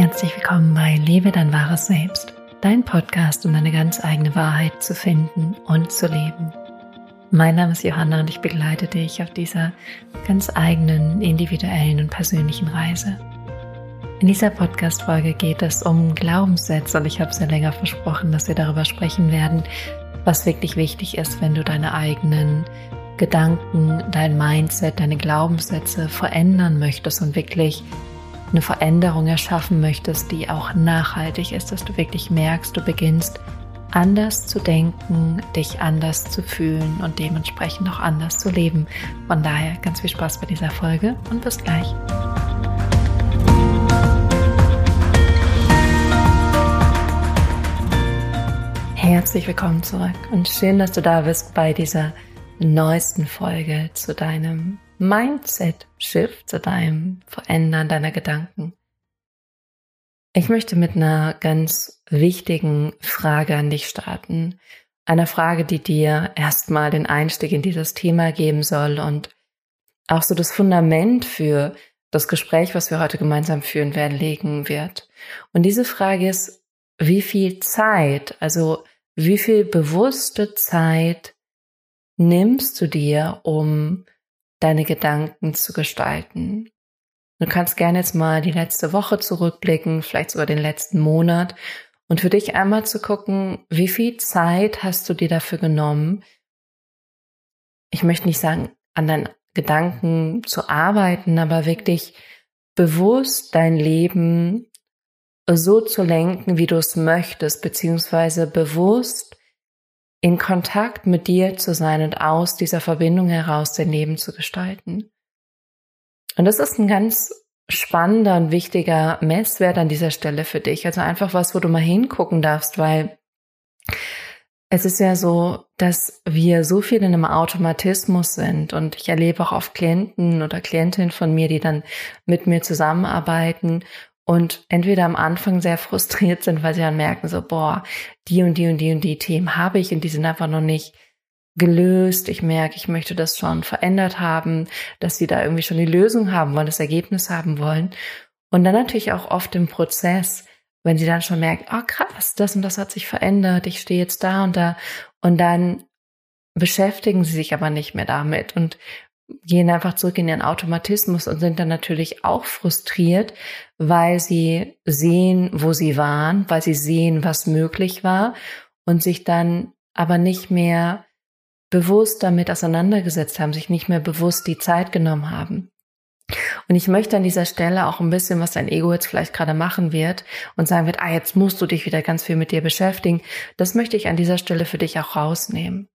Herzlich willkommen bei Lebe dein wahres Selbst, dein Podcast, um deine ganz eigene Wahrheit zu finden und zu leben. Mein Name ist Johanna und ich begleite dich auf dieser ganz eigenen, individuellen und persönlichen Reise. In dieser Podcast-Folge geht es um Glaubenssätze und ich habe sehr länger versprochen, dass wir darüber sprechen werden, was wirklich wichtig ist, wenn du deine eigenen Gedanken, dein Mindset, deine Glaubenssätze verändern möchtest und wirklich eine Veränderung erschaffen möchtest, die auch nachhaltig ist, dass du wirklich merkst, du beginnst anders zu denken, dich anders zu fühlen und dementsprechend auch anders zu leben. Von daher ganz viel Spaß bei dieser Folge und bis gleich. Herzlich willkommen zurück und schön, dass du da bist bei dieser neuesten Folge zu deinem Mindset-Shift, zu deinem Verändern deiner Gedanken. Ich möchte mit einer ganz wichtigen Frage an dich starten. Einer Frage, die dir erstmal den Einstieg in dieses Thema geben soll und auch so das Fundament für das Gespräch, was wir heute gemeinsam führen werden, legen wird. Und diese Frage ist, wie viel Zeit, also wie viel bewusste Zeit nimmst du dir, um deine Gedanken zu gestalten. Du kannst gerne jetzt mal die letzte Woche zurückblicken, vielleicht sogar den letzten Monat und für dich einmal zu gucken, wie viel Zeit hast du dir dafür genommen? Ich möchte nicht sagen, an deinen Gedanken zu arbeiten, aber wirklich bewusst dein Leben so zu lenken, wie du es möchtest, beziehungsweise bewusst in Kontakt mit dir zu sein und aus dieser Verbindung heraus dein Leben zu gestalten. Und das ist ein ganz spannender und wichtiger Messwert an dieser Stelle für dich. Also einfach was, wo du mal hingucken darfst, weil es ist ja so, dass wir so viel in einem Automatismus sind und ich erlebe auch oft Klienten oder Klientinnen von mir, die dann mit mir zusammenarbeiten und entweder am Anfang sehr frustriert sind, weil sie dann merken, so, boah, die und die und die und die Themen habe ich und die sind einfach noch nicht gelöst. Ich merke, ich möchte das schon verändert haben, dass sie da irgendwie schon die Lösung haben wollen, das Ergebnis haben wollen. Und dann natürlich auch oft im Prozess, wenn sie dann schon merken, oh krass, das und das hat sich verändert, ich stehe jetzt da und da. Und dann beschäftigen sie sich aber nicht mehr damit und gehen einfach zurück in ihren Automatismus und sind dann natürlich auch frustriert, weil sie sehen, wo sie waren, weil sie sehen, was möglich war und sich dann aber nicht mehr bewusst damit auseinandergesetzt haben, sich nicht mehr bewusst die Zeit genommen haben. Und ich möchte an dieser Stelle auch ein bisschen, was dein Ego jetzt vielleicht gerade machen wird und sagen wird, ah, jetzt musst du dich wieder ganz viel mit dir beschäftigen. Das möchte ich an dieser Stelle für dich auch rausnehmen.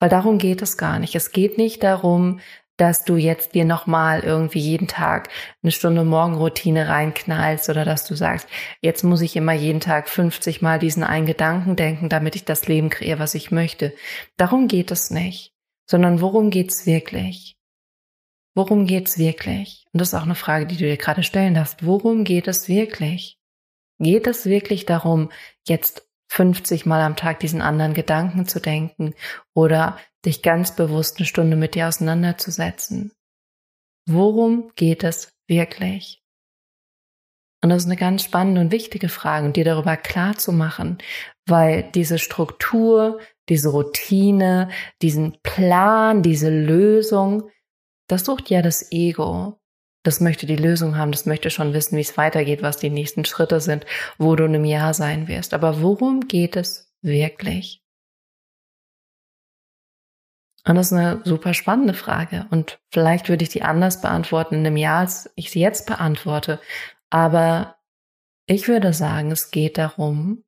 Weil darum geht es gar nicht. Es geht nicht darum, dass du jetzt dir nochmal irgendwie jeden Tag eine Stunde Morgenroutine reinknallst oder dass du sagst, jetzt muss ich immer jeden Tag 50 Mal diesen einen Gedanken denken, damit ich das Leben kreiere, was ich möchte. Darum geht es nicht, sondern worum geht's wirklich? Worum geht's wirklich? Und das ist auch eine Frage, die du dir gerade stellen darfst. Worum geht es wirklich? Geht es wirklich darum, jetzt 50 Mal am Tag diesen anderen Gedanken zu denken oder dich ganz bewusst eine Stunde mit dir auseinanderzusetzen. Worum geht es wirklich? Und das ist eine ganz spannende und wichtige Frage und dir darüber klar zu machen, weil diese Struktur, diese Routine, diesen Plan, diese Lösung, das sucht ja das Ego. Das möchte die Lösung haben, das möchte schon wissen, wie es weitergeht, was die nächsten Schritte sind, wo du in einem Jahr sein wirst. Aber worum geht es wirklich? Und das ist eine super spannende Frage. Und vielleicht würde ich die anders beantworten in einem Jahr, als ich sie jetzt beantworte. Aber ich würde sagen, es geht darum,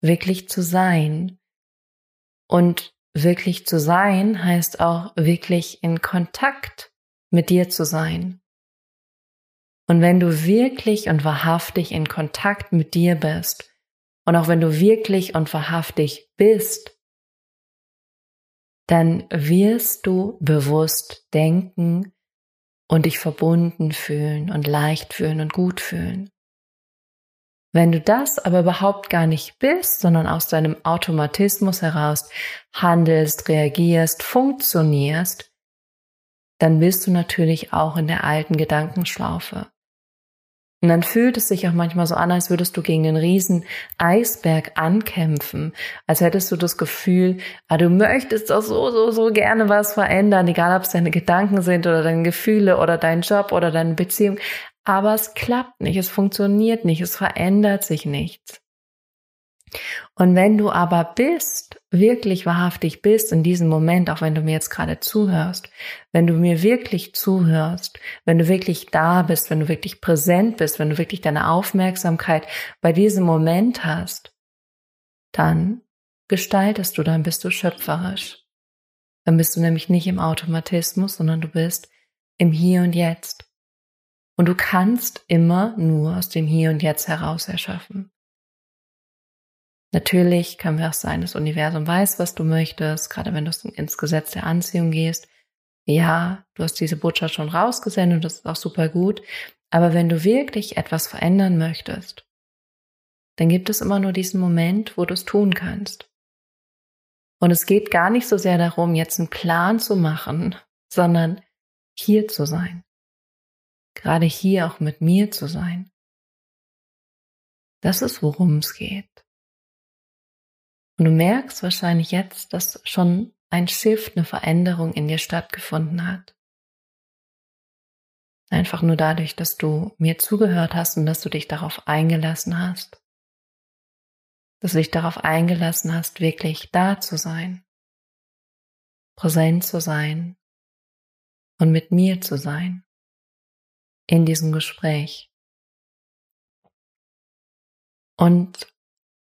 wirklich zu sein. Und wirklich zu sein heißt auch wirklich in Kontakt mit dir zu sein. Und wenn du wirklich und wahrhaftig in Kontakt mit dir bist, und auch wenn du wirklich und wahrhaftig bist, dann wirst du bewusst denken und dich verbunden fühlen und leicht fühlen und gut fühlen. Wenn du das aber überhaupt gar nicht bist, sondern aus deinem Automatismus heraus handelst, reagierst, funktionierst, dann bist du natürlich auch in der alten Gedankenschlaufe. Und dann fühlt es sich auch manchmal so an, als würdest du gegen einen riesen Eisberg ankämpfen. Als hättest du das Gefühl, ah, du möchtest doch so, so, so gerne was verändern, egal ob es deine Gedanken sind oder deine Gefühle oder dein Job oder deine Beziehung. Aber es klappt nicht, es funktioniert nicht, es verändert sich nichts. Und wenn du aber bist, wirklich wahrhaftig bist in diesem Moment, auch wenn du mir jetzt gerade zuhörst, wenn du mir wirklich zuhörst, wenn du wirklich da bist, wenn du wirklich präsent bist, wenn du wirklich deine Aufmerksamkeit bei diesem Moment hast, dann gestaltest du, dann bist du schöpferisch. Dann bist du nämlich nicht im Automatismus, sondern du bist im Hier und Jetzt. Und du kannst immer nur aus dem Hier und Jetzt heraus erschaffen. Natürlich kann es auch sein, das Universum weiß, was du möchtest, gerade wenn du ins Gesetz der Anziehung gehst. Ja, du hast diese Botschaft schon rausgesendet und das ist auch super gut. Aber wenn du wirklich etwas verändern möchtest, dann gibt es immer nur diesen Moment, wo du es tun kannst. Und es geht gar nicht so sehr darum, jetzt einen Plan zu machen, sondern hier zu sein. Gerade hier auch mit mir zu sein. Das ist, worum es geht. Und du merkst wahrscheinlich jetzt, dass schon ein Shift, eine Veränderung in dir stattgefunden hat. Einfach nur dadurch, dass du mir zugehört hast und dass du dich darauf eingelassen hast. Dass du dich darauf eingelassen hast, wirklich da zu sein, präsent zu sein und mit mir zu sein in diesem Gespräch. Und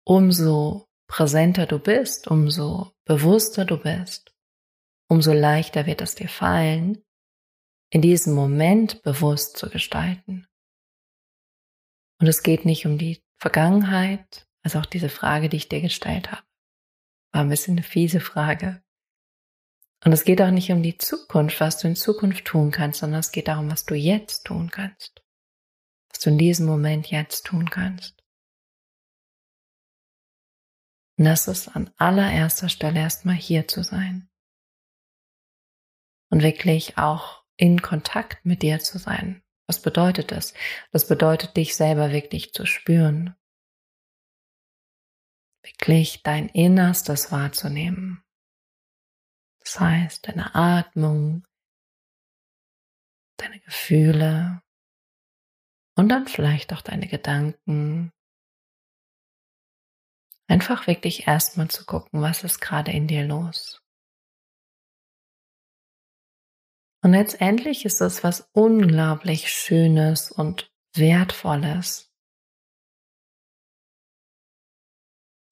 umso präsenter du bist, umso bewusster du bist, umso leichter wird es dir fallen, in diesem Moment bewusst zu gestalten. Und es geht nicht um die Vergangenheit, also auch diese Frage, die ich dir gestellt habe. War ein bisschen eine fiese Frage. Und es geht auch nicht um die Zukunft, was du in Zukunft tun kannst, sondern es geht darum, was du jetzt tun kannst. Was du in diesem Moment jetzt tun kannst. Und das ist an allererster Stelle erstmal hier zu sein. Und wirklich auch in Kontakt mit dir zu sein. Was bedeutet das? Das bedeutet, dich selber wirklich zu spüren. Wirklich dein Innerstes wahrzunehmen. Das heißt, deine Atmung, deine Gefühle und dann vielleicht auch deine Gedanken, Einfach wirklich erstmal zu gucken, was ist gerade in dir los. Und letztendlich ist es was unglaublich Schönes und Wertvolles.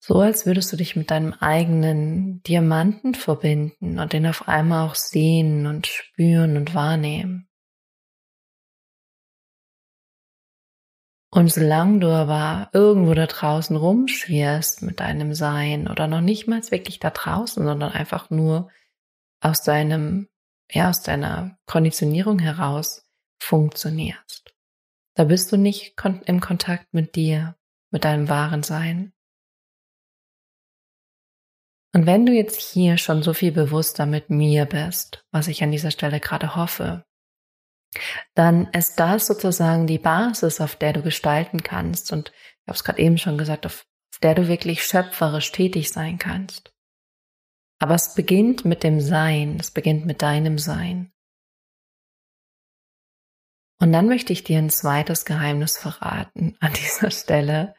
So als würdest du dich mit deinem eigenen Diamanten verbinden und den auf einmal auch sehen und spüren und wahrnehmen. Und solange du aber irgendwo da draußen rumschwirrst mit deinem Sein oder noch nicht mal wirklich da draußen, sondern einfach nur aus deinem, ja, aus deiner Konditionierung heraus funktionierst, da bist du nicht im Kontakt mit dir, mit deinem wahren Sein. Und wenn du jetzt hier schon so viel bewusster mit mir bist, was ich an dieser Stelle gerade hoffe, dann ist das sozusagen die Basis, auf der du gestalten kannst. Und ich habe es gerade eben schon gesagt, auf der du wirklich schöpferisch tätig sein kannst. Aber es beginnt mit dem Sein, es beginnt mit deinem Sein. Und dann möchte ich dir ein zweites Geheimnis verraten an dieser Stelle.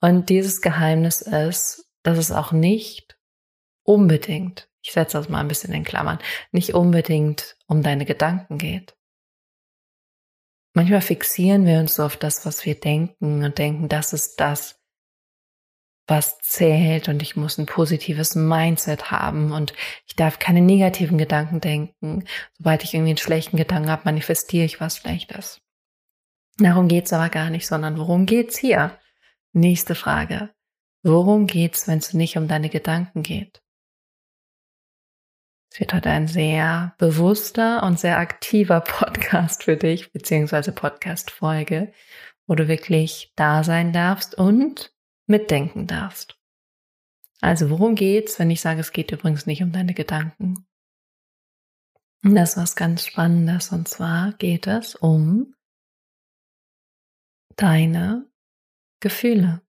Und dieses Geheimnis ist, dass es auch nicht unbedingt, ich setze das mal ein bisschen in Klammern, nicht unbedingt um deine Gedanken geht. Manchmal fixieren wir uns so auf das, was wir denken und denken, das ist das, was zählt und ich muss ein positives Mindset haben und ich darf keine negativen Gedanken denken. Sobald ich irgendwie einen schlechten Gedanken habe, manifestiere ich was Schlechtes. Darum geht's aber gar nicht, sondern worum geht's hier? Nächste Frage. Worum geht's, wenn es nicht um deine Gedanken geht? Es wird heute ein sehr bewusster und sehr aktiver Podcast für dich, beziehungsweise Podcast-Folge, wo du wirklich da sein darfst und mitdenken darfst. Also worum geht's, wenn ich sage, es geht übrigens nicht um deine Gedanken? Das ist was ganz Spannendes und zwar geht es um deine Gefühle.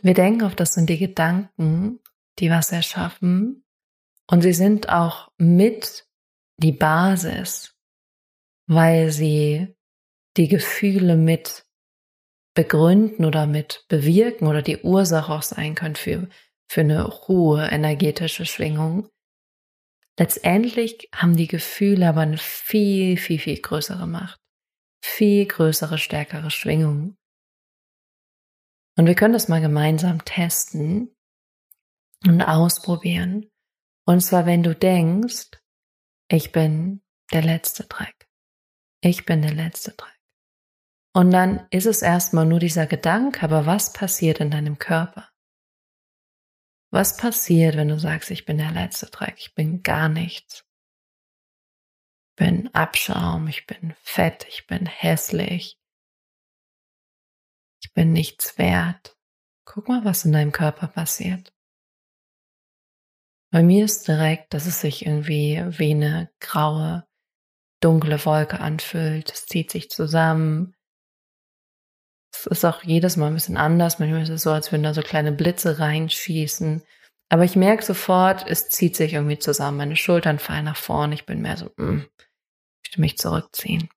Wir denken oft, das sind die Gedanken, die was erschaffen. Und sie sind auch mit die Basis, weil sie die Gefühle mit begründen oder mit bewirken oder die Ursache auch sein können für, für eine hohe energetische Schwingung. Letztendlich haben die Gefühle aber eine viel, viel, viel größere Macht, viel größere, stärkere Schwingung. Und wir können das mal gemeinsam testen und ausprobieren. Und zwar, wenn du denkst, ich bin der letzte Dreck. Ich bin der letzte Dreck. Und dann ist es erstmal nur dieser Gedanke, aber was passiert in deinem Körper? Was passiert, wenn du sagst, ich bin der letzte Dreck, ich bin gar nichts? Ich bin Abschaum, ich bin fett, ich bin hässlich, ich bin nichts wert. Guck mal, was in deinem Körper passiert. Bei mir ist direkt, dass es sich irgendwie wie eine graue, dunkle Wolke anfühlt. Es zieht sich zusammen. Es ist auch jedes Mal ein bisschen anders. Manchmal ist es so, als würden da so kleine Blitze reinschießen. Aber ich merke sofort, es zieht sich irgendwie zusammen. Meine Schultern fallen nach vorne. Ich bin mehr so, mm, ich möchte mich zurückziehen.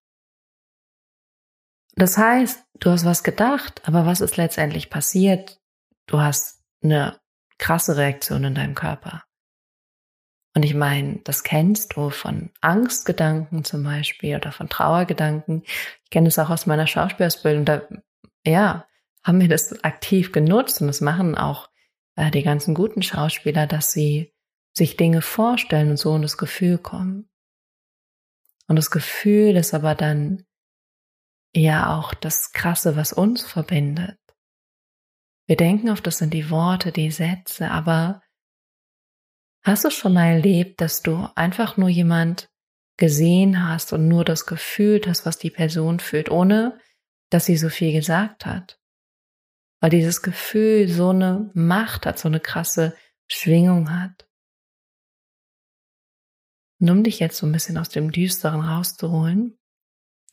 Das heißt, du hast was gedacht, aber was ist letztendlich passiert? Du hast eine krasse Reaktion in deinem Körper. Und ich meine, das kennst du von Angstgedanken zum Beispiel oder von Trauergedanken. Ich kenne es auch aus meiner Schauspielausbildung. Da, ja, haben wir das aktiv genutzt und das machen auch äh, die ganzen guten Schauspieler, dass sie sich Dinge vorstellen und so in das Gefühl kommen. Und das Gefühl ist aber dann ja auch das Krasse, was uns verbindet. Wir denken oft, das sind die Worte, die Sätze, aber Hast du schon mal erlebt, dass du einfach nur jemand gesehen hast und nur das gefühlt hast, was die Person fühlt, ohne dass sie so viel gesagt hat? Weil dieses Gefühl so eine Macht hat, so eine krasse Schwingung hat. Und um dich jetzt so ein bisschen aus dem Düsteren rauszuholen,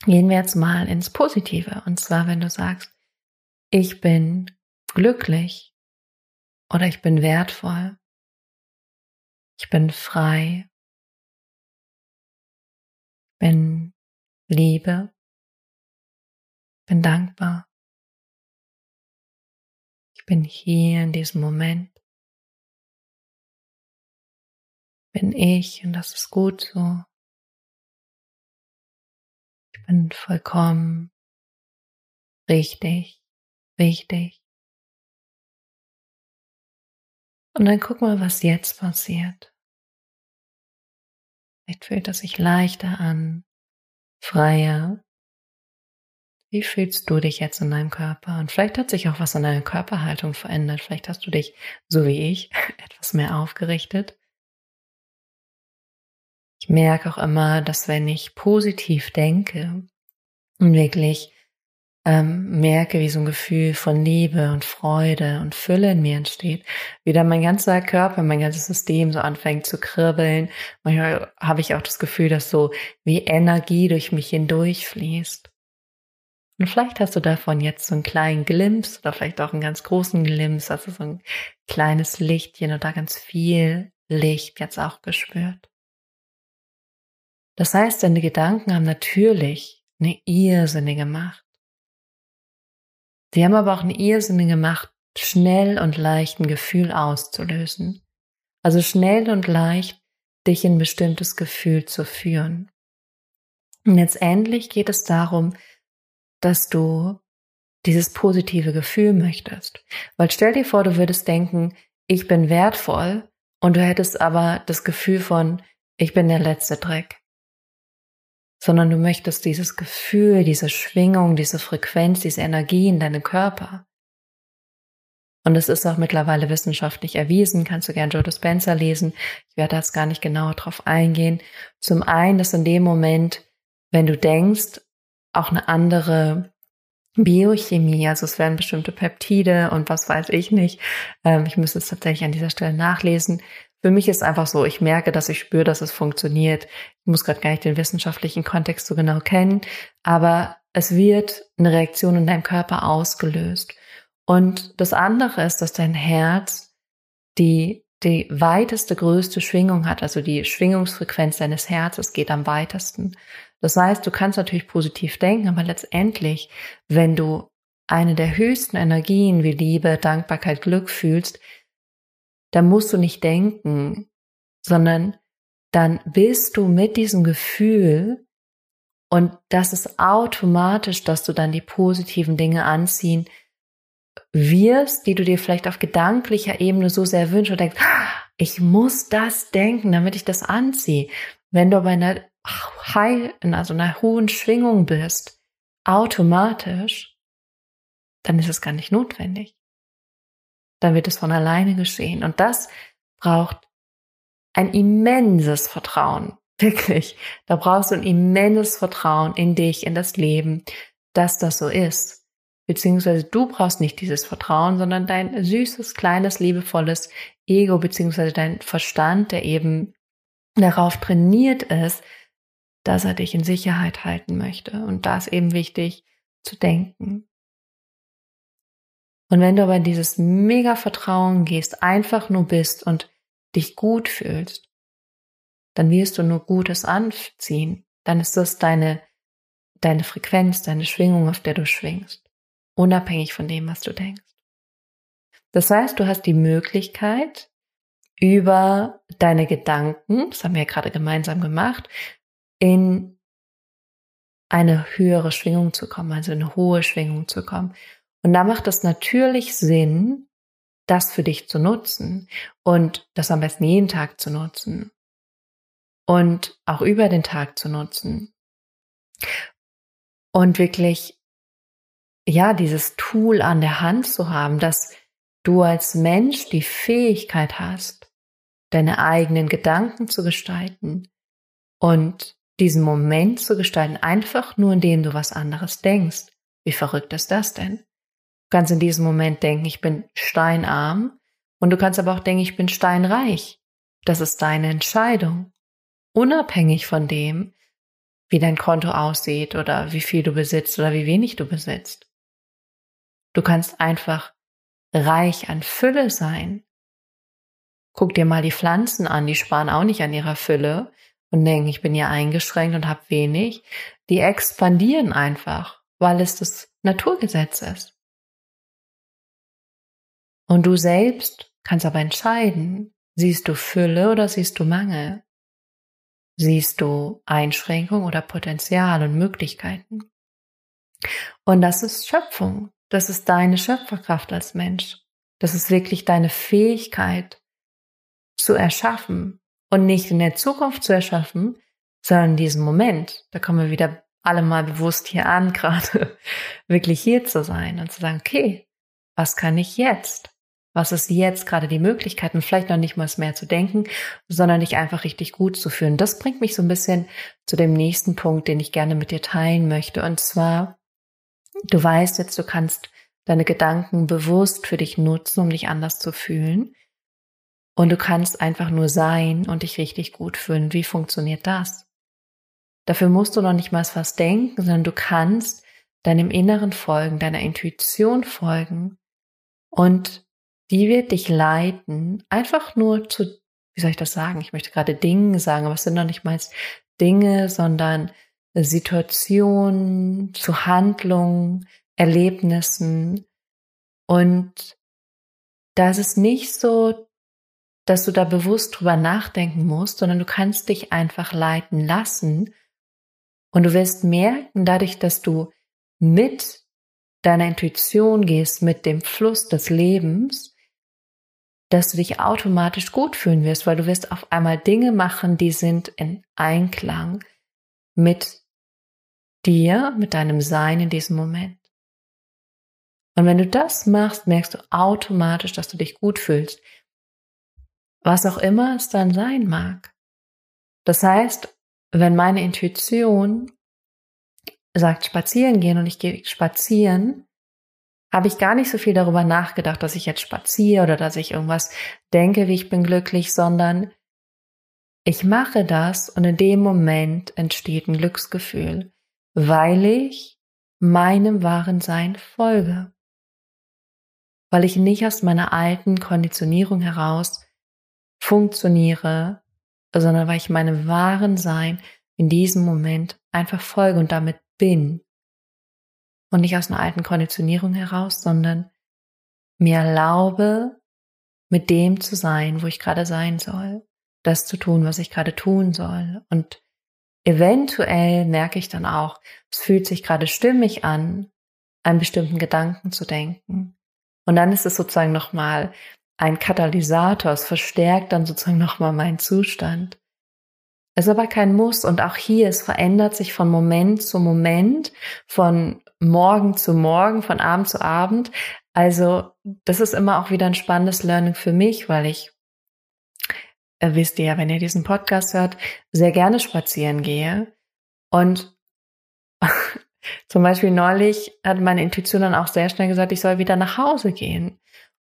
gehen wir jetzt mal ins Positive. Und zwar, wenn du sagst, ich bin glücklich oder ich bin wertvoll ich bin frei. Bin Liebe. Bin dankbar. Ich bin hier in diesem Moment. Bin ich und das ist gut so. Ich bin vollkommen richtig, wichtig. Und dann guck mal, was jetzt passiert. Vielleicht fühlt es sich leichter an, freier. Wie fühlst du dich jetzt in deinem Körper? Und vielleicht hat sich auch was an deiner Körperhaltung verändert. Vielleicht hast du dich, so wie ich, etwas mehr aufgerichtet. Ich merke auch immer, dass wenn ich positiv denke und wirklich ähm, merke, wie so ein Gefühl von Liebe und Freude und Fülle in mir entsteht, wie dann mein ganzer Körper, mein ganzes System so anfängt zu kribbeln. Manchmal habe ich auch das Gefühl, dass so wie Energie durch mich hindurch fließt. Und vielleicht hast du davon jetzt so einen kleinen Glimps oder vielleicht auch einen ganz großen Glimps, also so ein kleines Lichtchen oder ganz viel Licht jetzt auch gespürt. Das heißt, deine Gedanken haben natürlich eine irrsinnige Macht. Sie haben aber auch eine irrsinnige Macht, schnell und leicht ein Gefühl auszulösen. Also schnell und leicht dich in ein bestimmtes Gefühl zu führen. Und letztendlich geht es darum, dass du dieses positive Gefühl möchtest. Weil stell dir vor, du würdest denken, ich bin wertvoll und du hättest aber das Gefühl von, ich bin der letzte Dreck sondern du möchtest dieses Gefühl, diese Schwingung, diese Frequenz, diese Energie in deinem Körper. Und es ist auch mittlerweile wissenschaftlich erwiesen, kannst du gern Joe Dispenza lesen. Ich werde jetzt gar nicht genauer drauf eingehen. Zum einen, dass in dem Moment, wenn du denkst, auch eine andere Biochemie, also es werden bestimmte Peptide und was weiß ich nicht. Ähm, ich müsste es tatsächlich an dieser Stelle nachlesen, für mich ist einfach so, ich merke, dass ich spüre, dass es funktioniert. Ich muss gerade gar nicht den wissenschaftlichen Kontext so genau kennen, aber es wird eine Reaktion in deinem Körper ausgelöst. Und das andere ist, dass dein Herz die, die weiteste, größte Schwingung hat, also die Schwingungsfrequenz deines Herzens geht am weitesten. Das heißt, du kannst natürlich positiv denken, aber letztendlich, wenn du eine der höchsten Energien wie Liebe, Dankbarkeit, Glück fühlst, dann musst du nicht denken, sondern dann bist du mit diesem Gefühl und das ist automatisch, dass du dann die positiven Dinge anziehen wirst, die du dir vielleicht auf gedanklicher Ebene so sehr wünschst und denkst, ich muss das denken, damit ich das anziehe. Wenn du bei einer high, also einer hohen Schwingung bist, automatisch, dann ist es gar nicht notwendig. Dann wird es von alleine geschehen. Und das braucht ein immenses Vertrauen. Wirklich. Da brauchst du ein immenses Vertrauen in dich, in das Leben, dass das so ist. Beziehungsweise du brauchst nicht dieses Vertrauen, sondern dein süßes, kleines, liebevolles Ego, beziehungsweise dein Verstand, der eben darauf trainiert ist, dass er dich in Sicherheit halten möchte. Und da ist eben wichtig zu denken. Und wenn du aber in dieses mega Vertrauen gehst, einfach nur bist und dich gut fühlst, dann wirst du nur Gutes anziehen. Dann ist das deine, deine Frequenz, deine Schwingung, auf der du schwingst. Unabhängig von dem, was du denkst. Das heißt, du hast die Möglichkeit, über deine Gedanken, das haben wir ja gerade gemeinsam gemacht, in eine höhere Schwingung zu kommen, also in eine hohe Schwingung zu kommen. Und da macht es natürlich Sinn, das für dich zu nutzen und das am besten jeden Tag zu nutzen und auch über den Tag zu nutzen und wirklich ja dieses Tool an der Hand zu haben, dass du als Mensch die Fähigkeit hast, deine eigenen Gedanken zu gestalten und diesen Moment zu gestalten, einfach nur indem du was anderes denkst. Wie verrückt ist das denn? Du kannst in diesem Moment denken, ich bin steinarm und du kannst aber auch denken, ich bin steinreich. Das ist deine Entscheidung. Unabhängig von dem, wie dein Konto aussieht oder wie viel du besitzt oder wie wenig du besitzt. Du kannst einfach reich an Fülle sein. Guck dir mal die Pflanzen an, die sparen auch nicht an ihrer Fülle und denken, ich bin ja eingeschränkt und habe wenig. Die expandieren einfach, weil es das Naturgesetz ist. Und du selbst kannst aber entscheiden, siehst du Fülle oder siehst du Mangel? Siehst du Einschränkung oder Potenzial und Möglichkeiten? Und das ist Schöpfung. Das ist deine Schöpferkraft als Mensch. Das ist wirklich deine Fähigkeit zu erschaffen und nicht in der Zukunft zu erschaffen, sondern in diesem Moment. Da kommen wir wieder alle mal bewusst hier an, gerade wirklich hier zu sein und zu sagen, okay, was kann ich jetzt? Was ist jetzt gerade die Möglichkeit und vielleicht noch nicht mal mehr zu denken, sondern dich einfach richtig gut zu fühlen. Das bringt mich so ein bisschen zu dem nächsten Punkt, den ich gerne mit dir teilen möchte. Und zwar, du weißt jetzt, du kannst deine Gedanken bewusst für dich nutzen, um dich anders zu fühlen. Und du kannst einfach nur sein und dich richtig gut fühlen. Wie funktioniert das? Dafür musst du noch nicht mal was denken, sondern du kannst deinem Inneren folgen, deiner Intuition folgen und die wird dich leiten, einfach nur zu, wie soll ich das sagen? Ich möchte gerade Dinge sagen, aber es sind noch nicht mal Dinge, sondern Situationen, zu Handlungen, Erlebnissen. Und da ist es nicht so, dass du da bewusst drüber nachdenken musst, sondern du kannst dich einfach leiten lassen. Und du wirst merken, dadurch, dass du mit deiner Intuition gehst, mit dem Fluss des Lebens, dass du dich automatisch gut fühlen wirst, weil du wirst auf einmal Dinge machen, die sind in Einklang mit dir, mit deinem Sein in diesem Moment. Und wenn du das machst, merkst du automatisch, dass du dich gut fühlst. Was auch immer es dann sein mag. Das heißt, wenn meine Intuition sagt spazieren gehen und ich gehe spazieren, habe ich gar nicht so viel darüber nachgedacht, dass ich jetzt spaziere oder dass ich irgendwas denke, wie ich bin glücklich, sondern ich mache das und in dem Moment entsteht ein Glücksgefühl, weil ich meinem wahren Sein folge. Weil ich nicht aus meiner alten Konditionierung heraus funktioniere, sondern weil ich meinem wahren Sein in diesem Moment einfach folge und damit bin. Und nicht aus einer alten Konditionierung heraus, sondern mir erlaube, mit dem zu sein, wo ich gerade sein soll, das zu tun, was ich gerade tun soll. Und eventuell merke ich dann auch, es fühlt sich gerade stimmig an, einen bestimmten Gedanken zu denken. Und dann ist es sozusagen nochmal ein Katalysator, es verstärkt dann sozusagen nochmal meinen Zustand. Es ist aber kein Muss und auch hier, es verändert sich von Moment zu Moment, von Morgen zu Morgen, von Abend zu Abend. Also das ist immer auch wieder ein spannendes Learning für mich, weil ich, äh, wisst ihr ja, wenn ihr diesen Podcast hört, sehr gerne spazieren gehe. Und zum Beispiel neulich hat meine Intuition dann auch sehr schnell gesagt, ich soll wieder nach Hause gehen.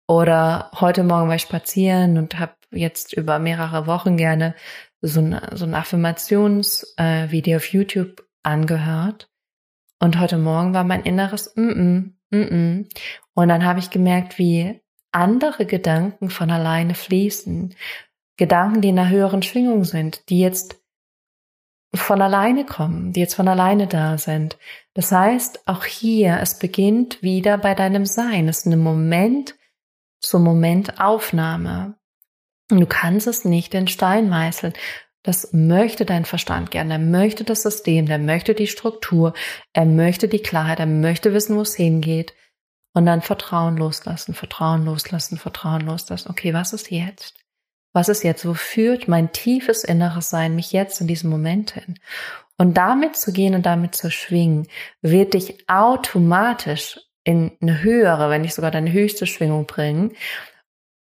Oder heute Morgen war ich spazieren und habe jetzt über mehrere Wochen gerne so ein, so ein Affirmationsvideo äh, auf YouTube angehört. Und heute Morgen war mein inneres mm -mm, mm -mm. Und dann habe ich gemerkt, wie andere Gedanken von alleine fließen. Gedanken, die in einer höheren Schwingung sind, die jetzt von alleine kommen, die jetzt von alleine da sind. Das heißt, auch hier, es beginnt wieder bei deinem Sein. Es ist eine Moment zur Momentaufnahme. Du kannst es nicht in Stein meißeln. Das möchte dein Verstand gerne. Er möchte das System, der möchte die Struktur, er möchte die Klarheit, er möchte wissen, wo es hingeht. Und dann Vertrauen loslassen, Vertrauen loslassen, Vertrauen loslassen. Okay, was ist jetzt? Was ist jetzt? Wo führt mein tiefes inneres Sein mich jetzt in diesem Moment hin? Und damit zu gehen und damit zu schwingen, wird dich automatisch in eine höhere, wenn nicht sogar deine höchste Schwingung bringen.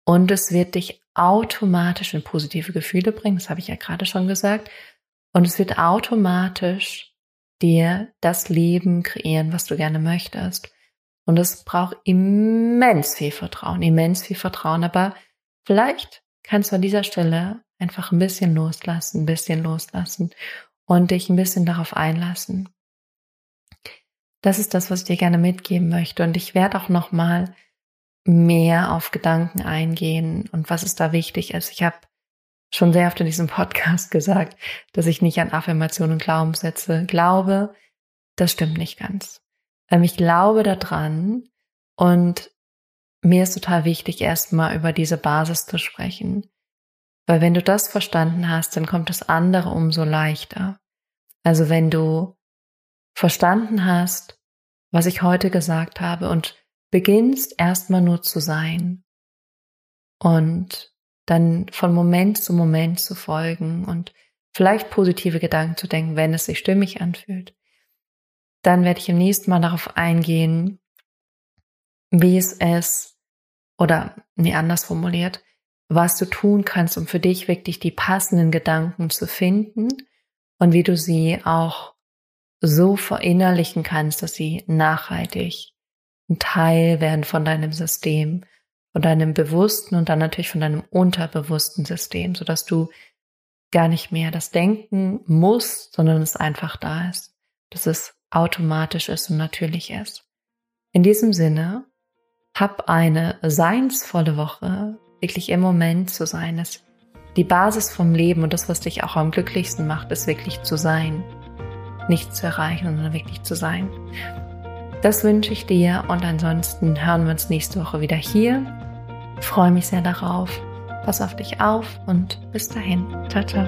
Und es wird dich automatisch in positive Gefühle bringen, das habe ich ja gerade schon gesagt. Und es wird automatisch dir das Leben kreieren, was du gerne möchtest. Und es braucht immens viel Vertrauen, immens viel Vertrauen. Aber vielleicht kannst du an dieser Stelle einfach ein bisschen loslassen, ein bisschen loslassen und dich ein bisschen darauf einlassen. Das ist das, was ich dir gerne mitgeben möchte. Und ich werde auch nochmal mehr auf Gedanken eingehen und was ist da wichtig ist. Ich habe schon sehr oft in diesem Podcast gesagt, dass ich nicht an Affirmationen und Glaubenssätze glaube. Das stimmt nicht ganz. Ähm, ich glaube daran und mir ist total wichtig, erstmal über diese Basis zu sprechen. Weil wenn du das verstanden hast, dann kommt das andere umso leichter. Also wenn du verstanden hast, was ich heute gesagt habe und beginnst erstmal nur zu sein und dann von Moment zu Moment zu folgen und vielleicht positive Gedanken zu denken, wenn es sich stimmig anfühlt. Dann werde ich im nächsten Mal darauf eingehen, wie es ist oder nee, anders formuliert, was du tun kannst, um für dich wirklich die passenden Gedanken zu finden und wie du sie auch so verinnerlichen kannst, dass sie nachhaltig ein Teil werden von deinem System, von deinem bewussten und dann natürlich von deinem unterbewussten System, sodass du gar nicht mehr das denken musst, sondern es einfach da ist, dass es automatisch ist und natürlich ist. In diesem Sinne, hab eine seinsvolle Woche, wirklich im Moment zu sein, ist die Basis vom Leben und das, was dich auch am glücklichsten macht, ist wirklich zu sein. Nicht zu erreichen, sondern wirklich zu sein. Das wünsche ich dir und ansonsten hören wir uns nächste Woche wieder hier. Ich freue mich sehr darauf. Pass auf dich auf und bis dahin. Ciao, ciao.